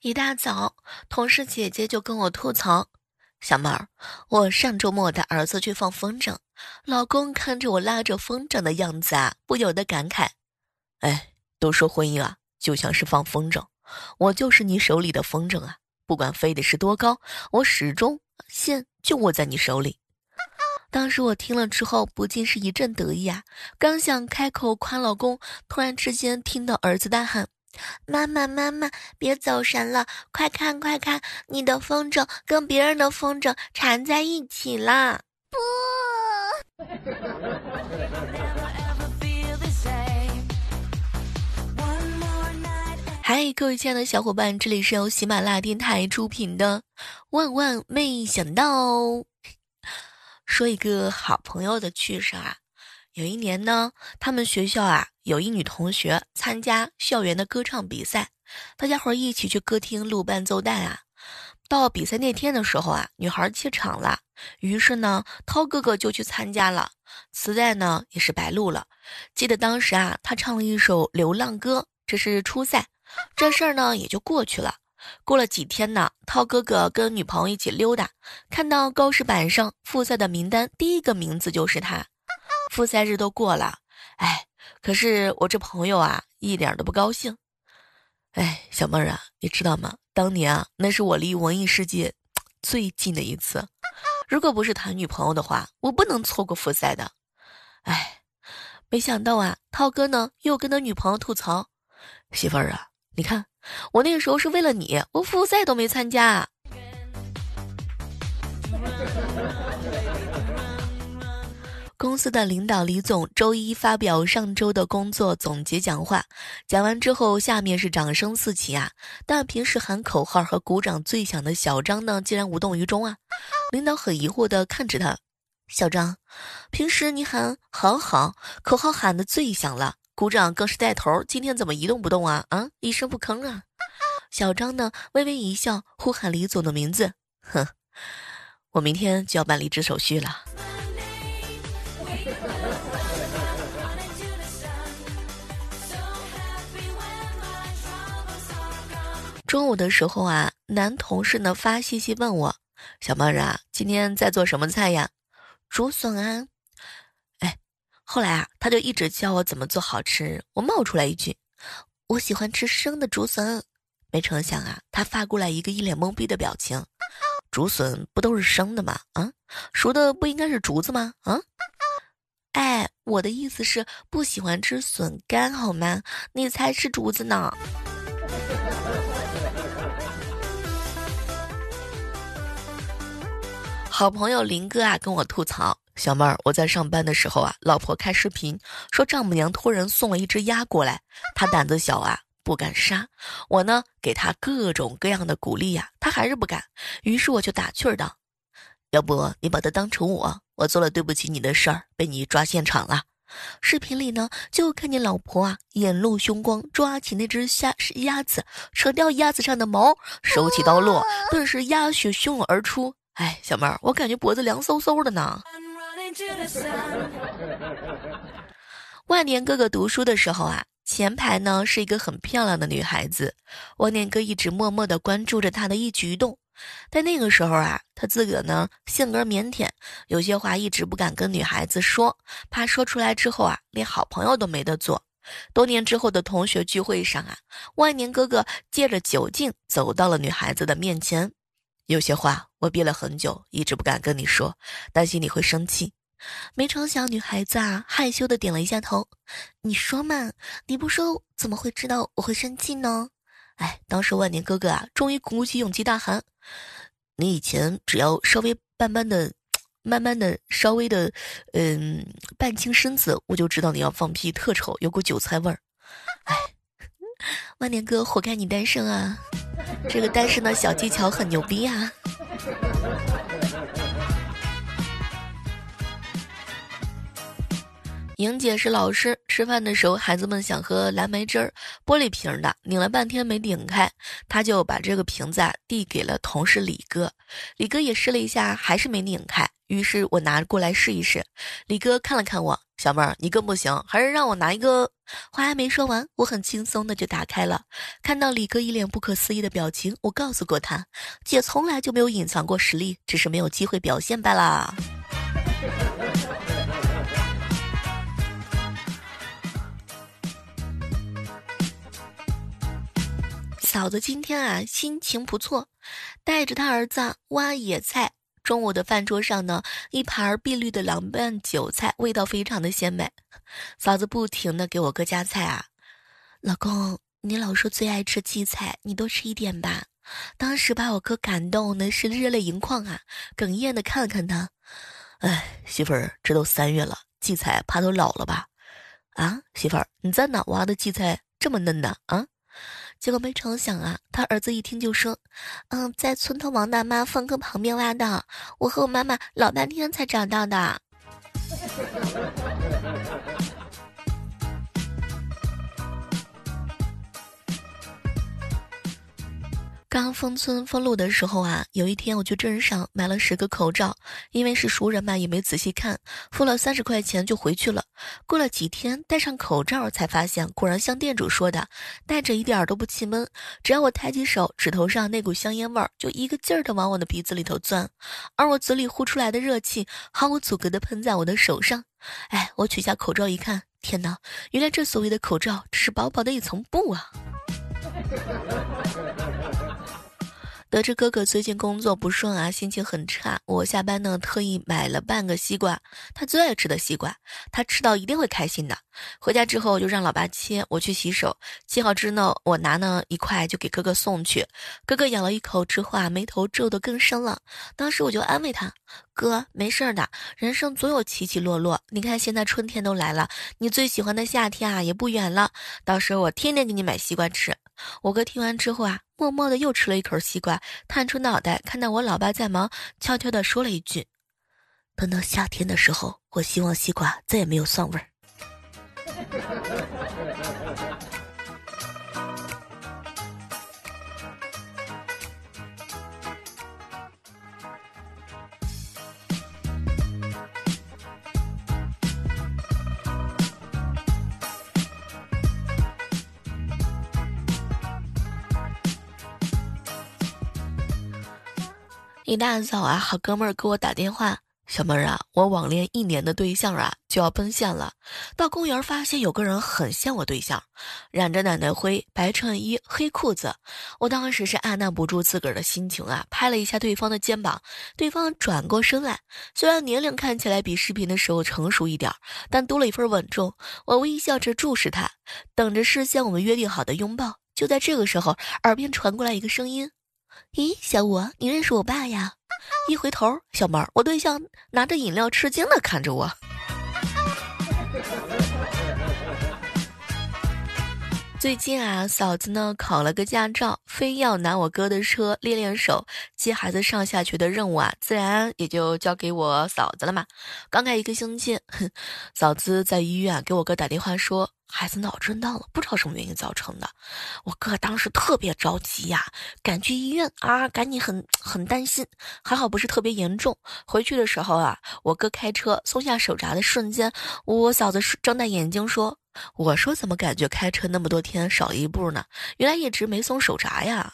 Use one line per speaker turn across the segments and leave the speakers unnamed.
一大早，同事姐姐就跟我吐槽：“小妹儿，我上周末带儿子去放风筝，老公看着我拉着风筝的样子啊，不由得感慨：
哎，都说婚姻啊就像是放风筝，我就是你手里的风筝啊，不管飞的是多高，我始终线就握在你手里。”
当时我听了之后，不禁是一阵得意啊，刚想开口夸老公，突然之间听到儿子大喊。妈妈，妈妈，别走神了！快看，快看，你的风筝跟别人的风筝缠在一起了！不。嗨，各位亲爱的小伙伴，这里是由喜马拉雅电台出品的《万万没想到》。说一个好朋友的趣事啊。有一年呢，他们学校啊有一女同学参加校园的歌唱比赛，大家伙一起去歌厅录伴奏带啊。到比赛那天的时候啊，女孩怯场了，于是呢，涛哥哥就去参加了，磁带呢也是白录了。记得当时啊，他唱了一首《流浪歌》，这是初赛，这事儿呢也就过去了。过了几天呢，涛哥哥跟女朋友一起溜达，看到告示板上复赛的名单，第一个名字就是他。复赛日都过了，哎，可是我这朋友啊，一点都不高兴。哎，小妹儿啊，你知道吗？当年啊，那是我离文艺世界最近的一次。如果不是谈女朋友的话，我不能错过复赛的。哎，没想到啊，涛哥呢又跟他女朋友吐槽：“媳妇儿啊，你看我那个时候是为了你，我复赛都没参加。”公司的领导李总周一发表上周的工作总结讲话，讲完之后，下面是掌声四起啊！但平时喊口号和鼓掌最响的小张呢，竟然无动于衷啊！领导很疑惑地看着他，小张，平时你喊好好，口号喊的最响了，鼓掌更是带头，今天怎么一动不动啊？啊，一声不吭啊！小张呢，微微一笑，呼喊李总的名字，哼，我明天就要办离职手续了。中午的时候啊，男同事呢发信息问我：“小妹儿啊，今天在做什么菜呀？”竹笋啊。哎，后来啊，他就一直教我怎么做好吃。我冒出来一句：“我喜欢吃生的竹笋。”没成想啊，他发过来一个一脸懵逼的表情：“竹笋不都是生的吗？啊，熟的不应该是竹子吗？啊？哎，我的意思是不喜欢吃笋干好吗？你才吃竹子呢。”好朋友林哥啊，跟我吐槽：“小妹儿，我在上班的时候啊，老婆开视频说丈母娘托人送了一只鸭过来，他胆子小啊，不敢杀。我呢，给他各种各样的鼓励呀，他还是不敢。于是我就打趣儿道：要不你把它当成我，我做了对不起你的事儿，被你抓现场了。视频里呢，就看见老婆啊，眼露凶光，抓起那只虾鸭子，扯掉鸭子上的毛，手起刀落，顿时鸭血汹涌而出。”哎，小妹儿，我感觉脖子凉飕飕的呢。万年哥哥读书的时候啊，前排呢是一个很漂亮的女孩子，万年哥一直默默的关注着她的一举一动。但那个时候啊，他自个呢性格腼腆，有些话一直不敢跟女孩子说，怕说出来之后啊，连好朋友都没得做。多年之后的同学聚会上啊，万年哥哥借着酒劲走到了女孩子的面前。有些话我憋了很久，一直不敢跟你说，担心你会生气。没成想，女孩子啊，害羞的点了一下头。你说嘛，你不说怎么会知道我会生气呢？哎，当时万年哥哥啊，终于鼓起勇气大喊：“你以前只要稍微慢慢的、慢慢的、稍微的，嗯，半清身子，我就知道你要放屁，特丑，有股韭菜味儿。”哎，万年哥，活该你单身啊！这个单身的小技巧很牛逼啊！莹姐是老师，吃饭的时候，孩子们想喝蓝莓汁儿，玻璃瓶的，拧了半天没拧开，她就把这个瓶子啊递给了同事李哥，李哥也试了一下，还是没拧开，于是我拿过来试一试。李哥看了看我，小妹儿你更不行，还是让我拿一个。话还没说完，我很轻松的就打开了。看到李哥一脸不可思议的表情，我告诉过他，姐从来就没有隐藏过实力，只是没有机会表现罢了。嫂子今天啊心情不错，带着他儿子挖野菜。中午的饭桌上呢，一盘碧绿的凉拌韭菜，味道非常的鲜美。嫂子不停的给我哥夹菜啊，老公，你老说最爱吃荠菜，你多吃一点吧。当时把我哥感动的是热泪盈眶啊，哽咽的看了看他，哎，媳妇儿，这都三月了，荠菜怕都老了吧？啊，媳妇儿，你在哪挖的荠菜这么嫩呢啊？结果没成想啊，他儿子一听就说：“嗯，在村头王大妈粪坑旁边挖的，我和我妈妈老半天才找到的。”刚封村封路的时候啊，有一天我去镇上买了十个口罩，因为是熟人嘛，也没仔细看，付了三十块钱就回去了。过了几天，戴上口罩才发现，果然像店主说的，戴着一点都不气闷。只要我抬起手，指头上那股香烟味儿就一个劲儿的往我的鼻子里头钻，而我嘴里呼出来的热气毫无阻隔的喷在我的手上。哎，我取下口罩一看，天哪，原来这所谓的口罩只是薄薄的一层布啊！得知哥哥最近工作不顺啊，心情很差。我下班呢，特意买了半个西瓜，他最爱吃的西瓜，他吃到一定会开心的。回家之后就让老爸切，我去洗手，切好之后我拿呢一块就给哥哥送去。哥哥咬了一口之后啊，眉头皱得更深了。当时我就安慰他：“哥，没事的，人生总有起起落落。你看现在春天都来了，你最喜欢的夏天啊也不远了，到时候我天天给你买西瓜吃。”我哥听完之后啊，默默的又吃了一口西瓜，探出脑袋看到我老爸在忙，悄悄的说了一句：“等到夏天的时候，我希望西瓜再也没有蒜味儿。” 一大早啊，好哥们儿给我打电话，小妹儿啊，我网恋一年的对象啊就要奔现了。到公园发现有个人很像我对象，染着奶奶灰，白衬衣，黑裤子。我当时是按捺不住自个儿的心情啊，拍了一下对方的肩膀。对方转过身来，虽然年龄看起来比视频的时候成熟一点，但多了一份稳重。我微笑着注视他，等着实现我们约定好的拥抱。就在这个时候，耳边传过来一个声音。咦，小五，你认识我爸呀？一回头，小妹儿，我对象拿着饮料吃惊的看着我。最近啊，嫂子呢考了个驾照，非要拿我哥的车练练手，接孩子上下学的任务啊，自然也就交给我嫂子了嘛。刚开一个星期，哼，嫂子在医院给我哥打电话说。孩子脑震荡了，不知道什么原因造成的。我哥当时特别着急呀，赶去医院啊，赶紧很很担心。还好不是特别严重。回去的时候啊，我哥开车松下手闸的瞬间，我嫂子睁大眼睛说：“我说怎么感觉开车那么多天少一步呢？原来一直没松手闸呀。”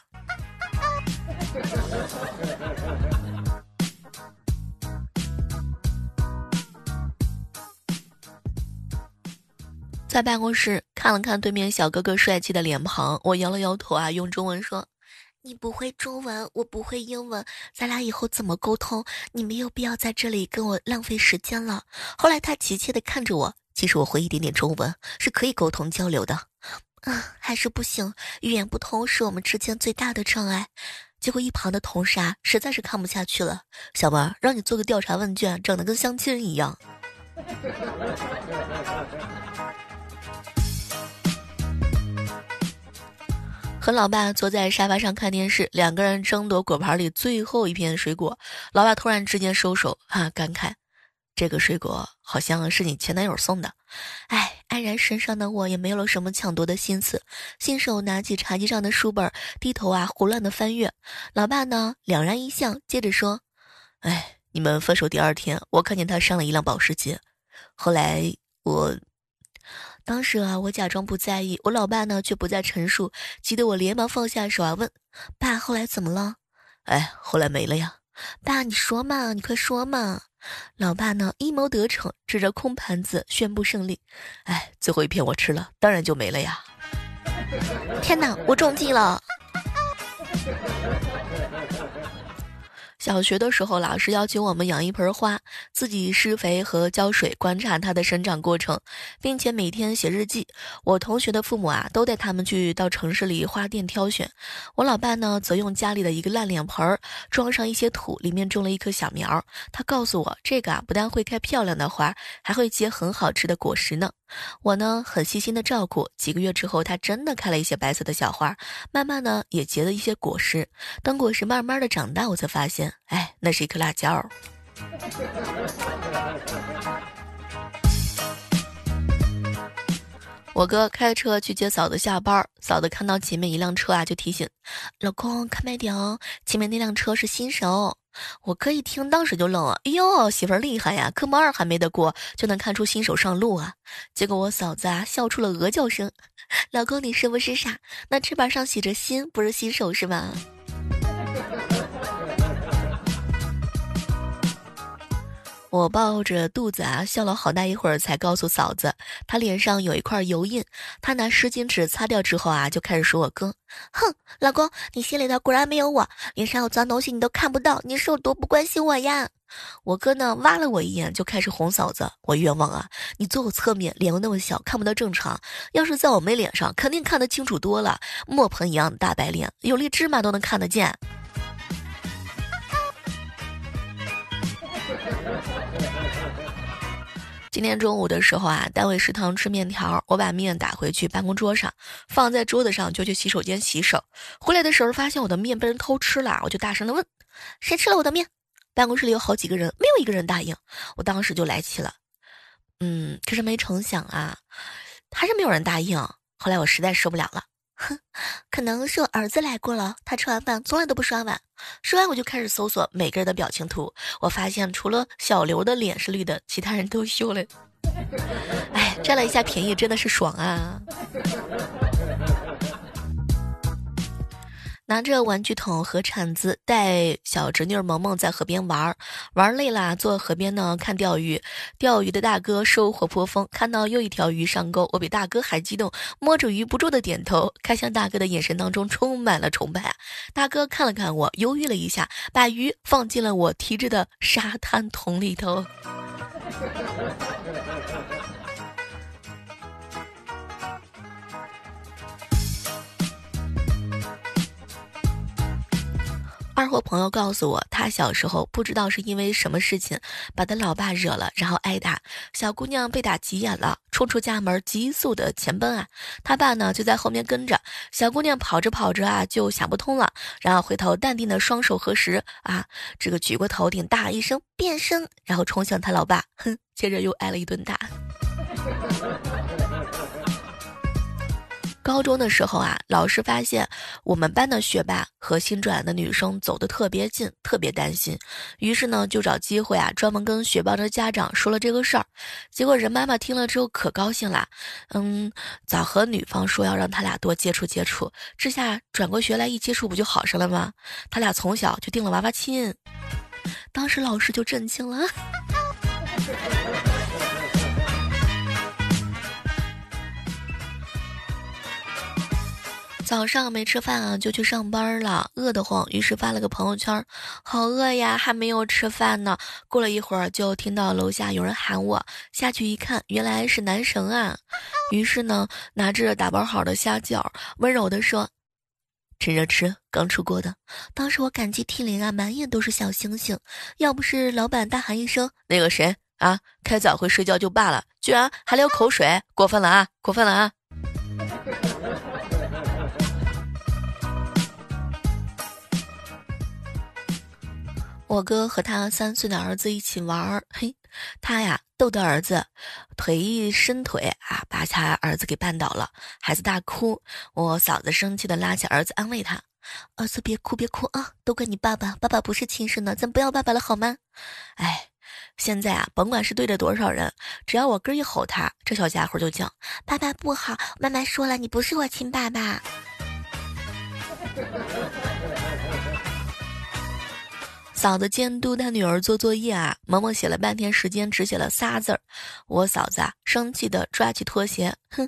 在办公室看了看对面小哥哥帅气的脸庞，我摇了摇头啊，用中文说：“你不会中文，我不会英文，咱俩以后怎么沟通？你没有必要在这里跟我浪费时间了。”后来他急切地看着我，其实我会一点点中文，是可以沟通交流的。啊，还是不行，语言不通是我们之间最大的障碍。结果一旁的同事啊，实在是看不下去了，小文，让你做个调查问卷，整得跟相亲一样。和老爸坐在沙发上看电视，两个人争夺果盘里最后一片水果。老爸突然之间收手，哈，感慨：“这个水果好像是你前男友送的。”哎，黯然神伤的我也没有了什么抢夺的心思，信手拿起茶几上的书本，低头啊胡乱的翻阅。老爸呢，两然一笑，接着说：“哎，你们分手第二天，我看见他上了一辆保时捷。后来我，当时啊，我假装不在意，我老爸呢却不再陈述，急得我连忙放下手啊，问爸：“后来怎么了？”哎，后来没了呀。爸，你说嘛，你快说嘛。老爸呢阴谋得逞，指着空盘子宣布胜利。哎，最后一片我吃了，当然就没了呀。天哪，我中计了。小学的时候，老师要求我们养一盆花，自己施肥和浇水，观察它的生长过程，并且每天写日记。我同学的父母啊，都带他们去到城市里花店挑选。我老爸呢，则用家里的一个烂脸盆装上一些土，里面种了一棵小苗。他告诉我，这个啊，不但会开漂亮的花，还会结很好吃的果实呢。我呢，很细心的照顾。几个月之后，它真的开了一些白色的小花，慢慢呢，也结了一些果实。等果实慢慢的长大，我才发现。哎，那是一颗辣椒。我哥开车去接嫂子下班，嫂子看到前面一辆车啊，就提醒老公开慢点哦，前面那辆车是新手。我哥一听，当时就愣了，哎呦，媳妇儿厉害呀，科目二还没得过，就能看出新手上路啊。结果我嫂子啊，笑出了鹅叫声，老公你是不是傻？那翅膀上写着心，不是新手是吧？我抱着肚子啊，笑了好大一会儿，才告诉嫂子，她脸上有一块油印。她拿湿巾纸擦掉之后啊，就开始说我哥：“哼，老公，你心里头果然没有我，脸上有脏东西你都看不到，你是有多不关心我呀？”我哥呢，挖了我一眼，就开始哄嫂子：“我冤枉啊！你坐我侧面，脸又那么小，看不到正常；要是在我妹脸上，肯定看得清楚多了，磨盆一样的大白脸，有粒芝麻都能看得见。”今天中午的时候啊，单位食堂吃面条，我把面打回去办公桌上，放在桌子上就去洗手间洗手。回来的时候发现我的面被人偷吃了，我就大声的问：“谁吃了我的面？”办公室里有好几个人，没有一个人答应。我当时就来气了，嗯，可是没成想啊，还是没有人答应。后来我实在受不了了。哼，可能是我儿子来过了。他吃完饭从来都不刷碗。说完我就开始搜索每个人的表情图。我发现除了小刘的脸是绿的，其他人都羞了。哎，占了一下便宜，真的是爽啊！拿着玩具桶和铲子，带小侄女萌萌在河边玩，玩累了，坐河边呢看钓鱼。钓鱼的大哥收获颇丰，看到又一条鱼上钩，我比大哥还激动，摸着鱼不住的点头。看向大哥的眼神当中充满了崇拜。大哥看了看我，犹豫了一下，把鱼放进了我提着的沙滩桶里头。二货朋友告诉我，他小时候不知道是因为什么事情把他老爸惹了，然后挨打。小姑娘被打急眼了，冲出家门，急速的前奔啊！他爸呢就在后面跟着。小姑娘跑着跑着啊，就想不通了，然后回头淡定的双手合十啊，这个举过头顶，大一声变身，然后冲向他老爸，哼，接着又挨了一顿打。高中的时候啊，老师发现我们班的学霸和新转来的女生走得特别近，特别担心，于是呢就找机会啊，专门跟学霸的家长说了这个事儿。结果人妈妈听了之后可高兴了，嗯，早和女方说要让他俩多接触接触，这下转过学来一接触不就好上了吗？他俩从小就定了娃娃亲，当时老师就震惊了。早上没吃饭啊，就去上班了，饿得慌，于是发了个朋友圈，好饿呀，还没有吃饭呢。过了一会儿，就听到楼下有人喊我，下去一看，原来是男神啊。于是呢，拿着打包好的虾饺，温柔的说：“趁热吃，刚出锅的。”当时我感激涕零啊，满眼都是小星星。要不是老板大喊一声：“那个谁啊，开早会睡觉就罢了，居然还流口水，过分了啊，过分了啊！”我哥和他三岁的儿子一起玩儿，嘿，他呀逗得儿子腿一伸腿啊，把他儿子给绊倒了，孩子大哭。我嫂子生气的拉起儿子安慰他：“
儿子别哭别哭啊，都怪你爸爸，爸爸不是亲生的，咱不要爸爸了好吗？
哎，现在啊，甭管是对着多少人，只要我哥一吼他，这小家伙就叫
爸爸不好，妈妈说了，你不是我亲爸爸。
嫂子监督他女儿做作业啊，萌萌写了半天时间，只写了仨字儿。我嫂子啊，生气的抓起拖鞋，哼，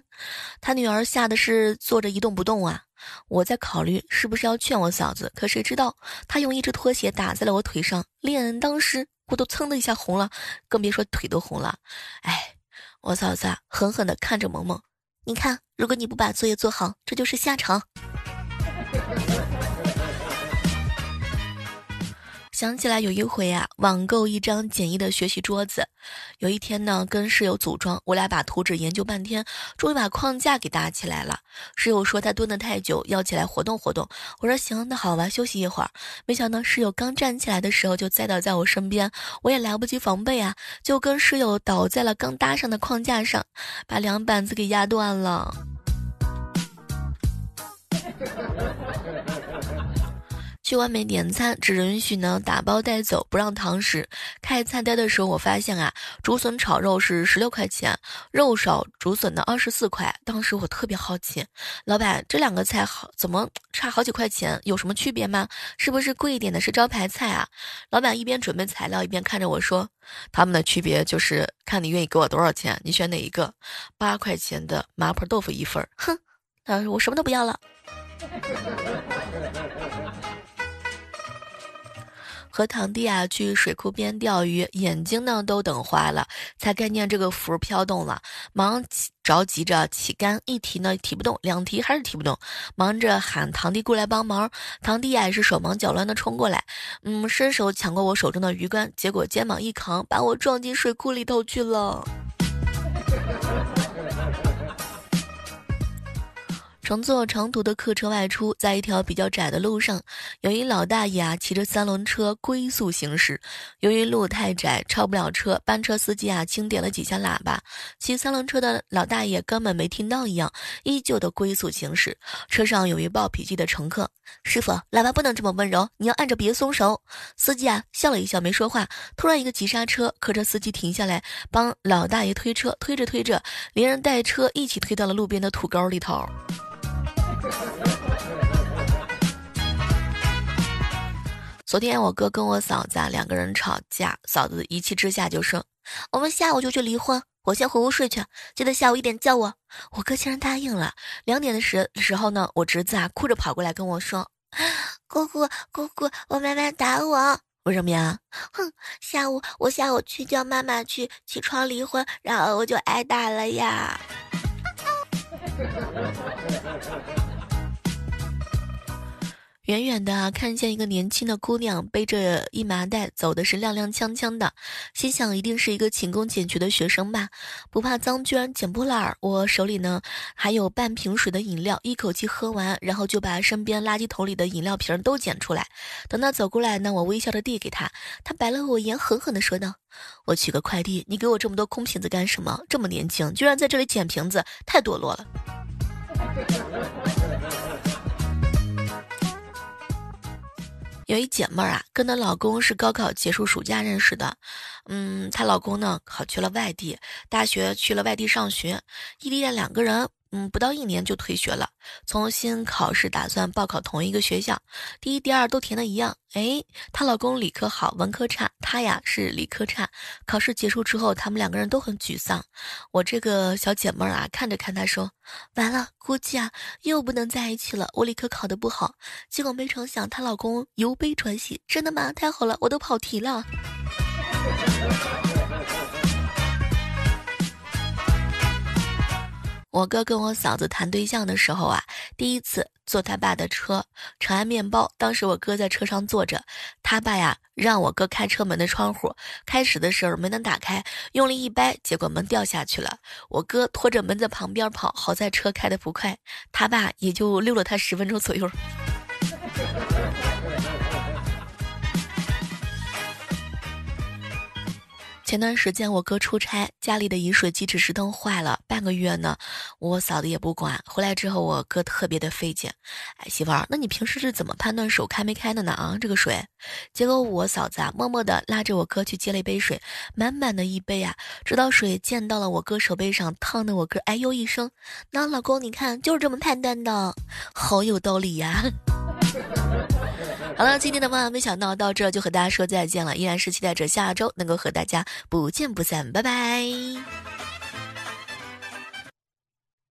他女儿吓得是坐着一动不动啊。我在考虑是不是要劝我嫂子，可谁知道她用一只拖鞋打在了我腿上，脸当时我都蹭的一下红了，更别说腿都红了。哎，我嫂子啊，狠狠的看着萌萌，
你看，如果你不把作业做好，这就是下场。
想起来有一回啊，网购一张简易的学习桌子。有一天呢，跟室友组装，我俩把图纸研究半天，终于把框架给搭起来了。室友说他蹲得太久，要起来活动活动。我说行，那好吧，休息一会儿。没想到室友刚站起来的时候，就栽倒在我身边，我也来不及防备啊，就跟室友倒在了刚搭上的框架上，把两板子给压断了。去外面点餐只允许呢打包带走，不让堂食。开菜单的时候，我发现啊，竹笋炒肉是十六块钱，肉少竹笋的二十四块。当时我特别好奇，老板这两个菜好怎么差好几块钱？有什么区别吗？是不是贵一点的是招牌菜啊？老板一边准备材料一边看着我说：“他们的区别就是看你愿意给我多少钱，你选哪一个？八块钱的麻婆豆腐一份。”哼，他说我什么都不要了。和堂弟啊去水库边钓鱼，眼睛呢都等花了，才看见这个浮飘动了，忙着急着起竿，一提呢提不动，两提还是提不动，忙着喊堂弟过来帮忙。堂弟啊也是手忙脚乱的冲过来，嗯，伸手抢过我手中的鱼竿，结果肩膀一扛，把我撞进水库里头去了。乘坐长途的客车外出，在一条比较窄的路上，有一老大爷啊骑着三轮车龟速行驶。由于路太窄，超不了车，班车司机啊轻点了几下喇叭，骑三轮车的老大爷根本没听到一样，依旧的龟速行驶。车上有一暴脾气的乘客：“师傅，喇叭不能这么温柔，你要按着别松手。”司机啊笑了一笑，没说话。突然一个急刹车，客车司机停下来帮老大爷推车，推着推着，连人带车一起推到了路边的土沟里头。昨天我哥跟我嫂子啊两个人吵架，嫂子一气之下就说：“我们下午就去离婚，我先回屋睡去，记得下午一点叫我。”我哥竟然答应了。两点的时时候呢，我侄子啊哭着跑过来跟我说：“
姑姑姑姑，我妈妈打我，
为什么呀？
哼，下午我下午去叫妈妈去起床离婚，然后我就挨打了呀。”
远远的看见一个年轻的姑娘背着一麻袋走的是踉踉跄跄的，心想一定是一个勤工俭学的学生吧，不怕脏，居然捡破烂儿。我手里呢还有半瓶水的饮料，一口气喝完，然后就把身边垃圾桶里的饮料瓶都捡出来。等他走过来呢，我微笑的递给他，他白了我一眼，狠狠的说道：“我取个快递，你给我这么多空瓶子干什么？这么年轻，居然在这里捡瓶子，太堕落了。”有一姐妹儿啊，跟她老公是高考结束暑假认识的，嗯，她老公呢考去了外地，大学去了外地上学，异地恋两个人。嗯，不到一年就退学了，重新考试，打算报考同一个学校，第一、第二都填的一样。哎，她老公理科好，文科差，她呀是理科差。考试结束之后，他们两个人都很沮丧。我这个小姐妹儿啊，看着看她说：“完了，估计啊又不能在一起了。我理科考的不好，结果没成想她老公由悲转喜，真的吗？太好了，我都跑题了。”我哥跟我嫂子谈对象的时候啊，第一次坐他爸的车，长安面包。当时我哥在车上坐着，他爸呀让我哥开车门的窗户，开始的时候没能打开，用力一掰，结果门掉下去了。我哥拖着门在旁边跑，好在车开的不快，他爸也就溜了他十分钟左右。前段时间我哥出差，家里的饮水机指示灯坏了，半个月呢，我嫂子也不管。回来之后，我哥特别的费劲，哎，媳妇儿，那你平时是怎么判断手开没开的呢？啊，这个水，结果我嫂子啊，默默的拉着我哥去接了一杯水，满满的一杯啊，直到水溅到了我哥手背上，烫的我哥哎呦一声。那老公，你看就是这么判断的，好有道理呀。好了，今天的万万没想到到这就和大家说再见了，依然是期待着下周能够和大家不见不散，拜拜。